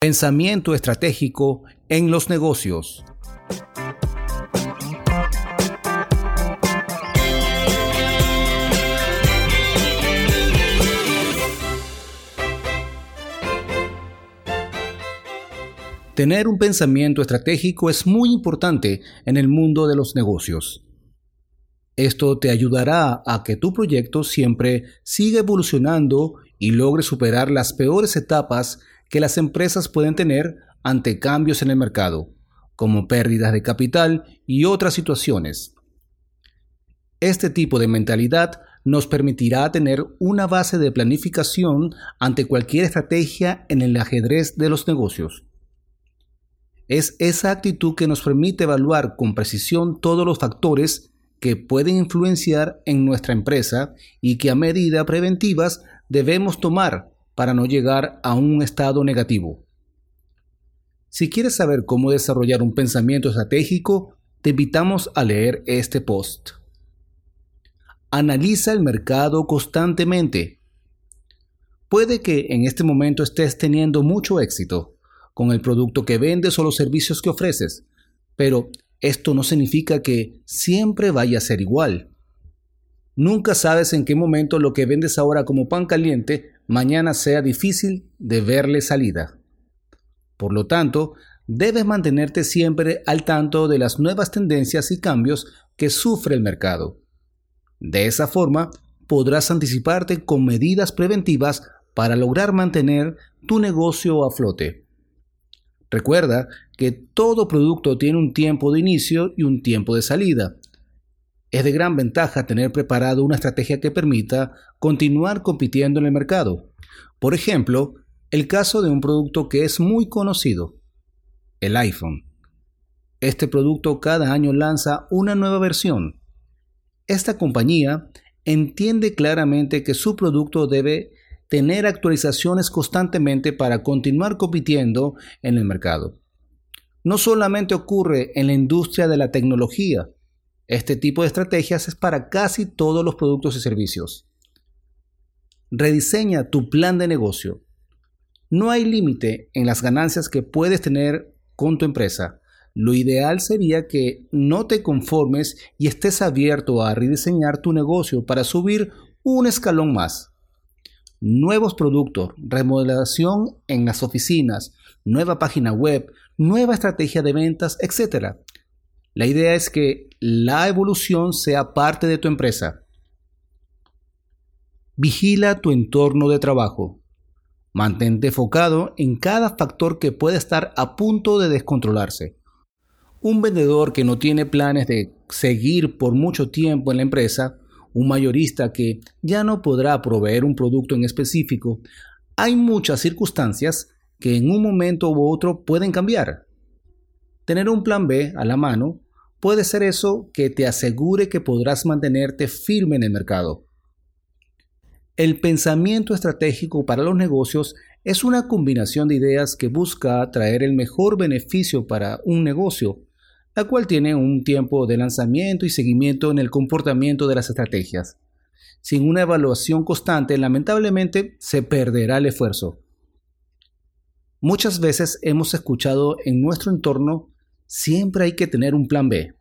Pensamiento estratégico en los negocios. Tener un pensamiento estratégico es muy importante en el mundo de los negocios. Esto te ayudará a que tu proyecto siempre siga evolucionando y logre superar las peores etapas que las empresas pueden tener ante cambios en el mercado, como pérdidas de capital y otras situaciones. Este tipo de mentalidad nos permitirá tener una base de planificación ante cualquier estrategia en el ajedrez de los negocios. Es esa actitud que nos permite evaluar con precisión todos los factores que pueden influenciar en nuestra empresa y que a medida preventivas debemos tomar para no llegar a un estado negativo. Si quieres saber cómo desarrollar un pensamiento estratégico, te invitamos a leer este post. Analiza el mercado constantemente. Puede que en este momento estés teniendo mucho éxito con el producto que vendes o los servicios que ofreces, pero esto no significa que siempre vaya a ser igual. Nunca sabes en qué momento lo que vendes ahora como pan caliente mañana sea difícil de verle salida. Por lo tanto, debes mantenerte siempre al tanto de las nuevas tendencias y cambios que sufre el mercado. De esa forma, podrás anticiparte con medidas preventivas para lograr mantener tu negocio a flote. Recuerda que todo producto tiene un tiempo de inicio y un tiempo de salida, es de gran ventaja tener preparado una estrategia que permita continuar compitiendo en el mercado. Por ejemplo, el caso de un producto que es muy conocido, el iPhone. Este producto cada año lanza una nueva versión. Esta compañía entiende claramente que su producto debe tener actualizaciones constantemente para continuar compitiendo en el mercado. No solamente ocurre en la industria de la tecnología, este tipo de estrategias es para casi todos los productos y servicios. Rediseña tu plan de negocio. No hay límite en las ganancias que puedes tener con tu empresa. Lo ideal sería que no te conformes y estés abierto a rediseñar tu negocio para subir un escalón más. Nuevos productos, remodelación en las oficinas, nueva página web, nueva estrategia de ventas, etc. La idea es que la evolución sea parte de tu empresa. Vigila tu entorno de trabajo. Mantente enfocado en cada factor que puede estar a punto de descontrolarse. Un vendedor que no tiene planes de seguir por mucho tiempo en la empresa, un mayorista que ya no podrá proveer un producto en específico, hay muchas circunstancias que en un momento u otro pueden cambiar. Tener un plan B a la mano puede ser eso que te asegure que podrás mantenerte firme en el mercado. El pensamiento estratégico para los negocios es una combinación de ideas que busca traer el mejor beneficio para un negocio, la cual tiene un tiempo de lanzamiento y seguimiento en el comportamiento de las estrategias. Sin una evaluación constante, lamentablemente, se perderá el esfuerzo. Muchas veces hemos escuchado en nuestro entorno siempre hay que tener un plan B.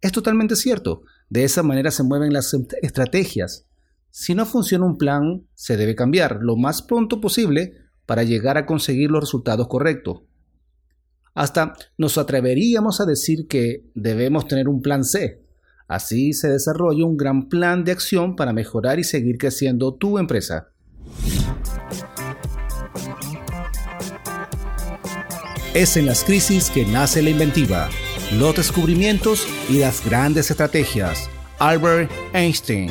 Es totalmente cierto. De esa manera se mueven las estrategias. Si no funciona un plan, se debe cambiar lo más pronto posible para llegar a conseguir los resultados correctos. Hasta nos atreveríamos a decir que debemos tener un plan C. Así se desarrolla un gran plan de acción para mejorar y seguir creciendo tu empresa. Es en las crisis que nace la inventiva, los descubrimientos y las grandes estrategias. Albert Einstein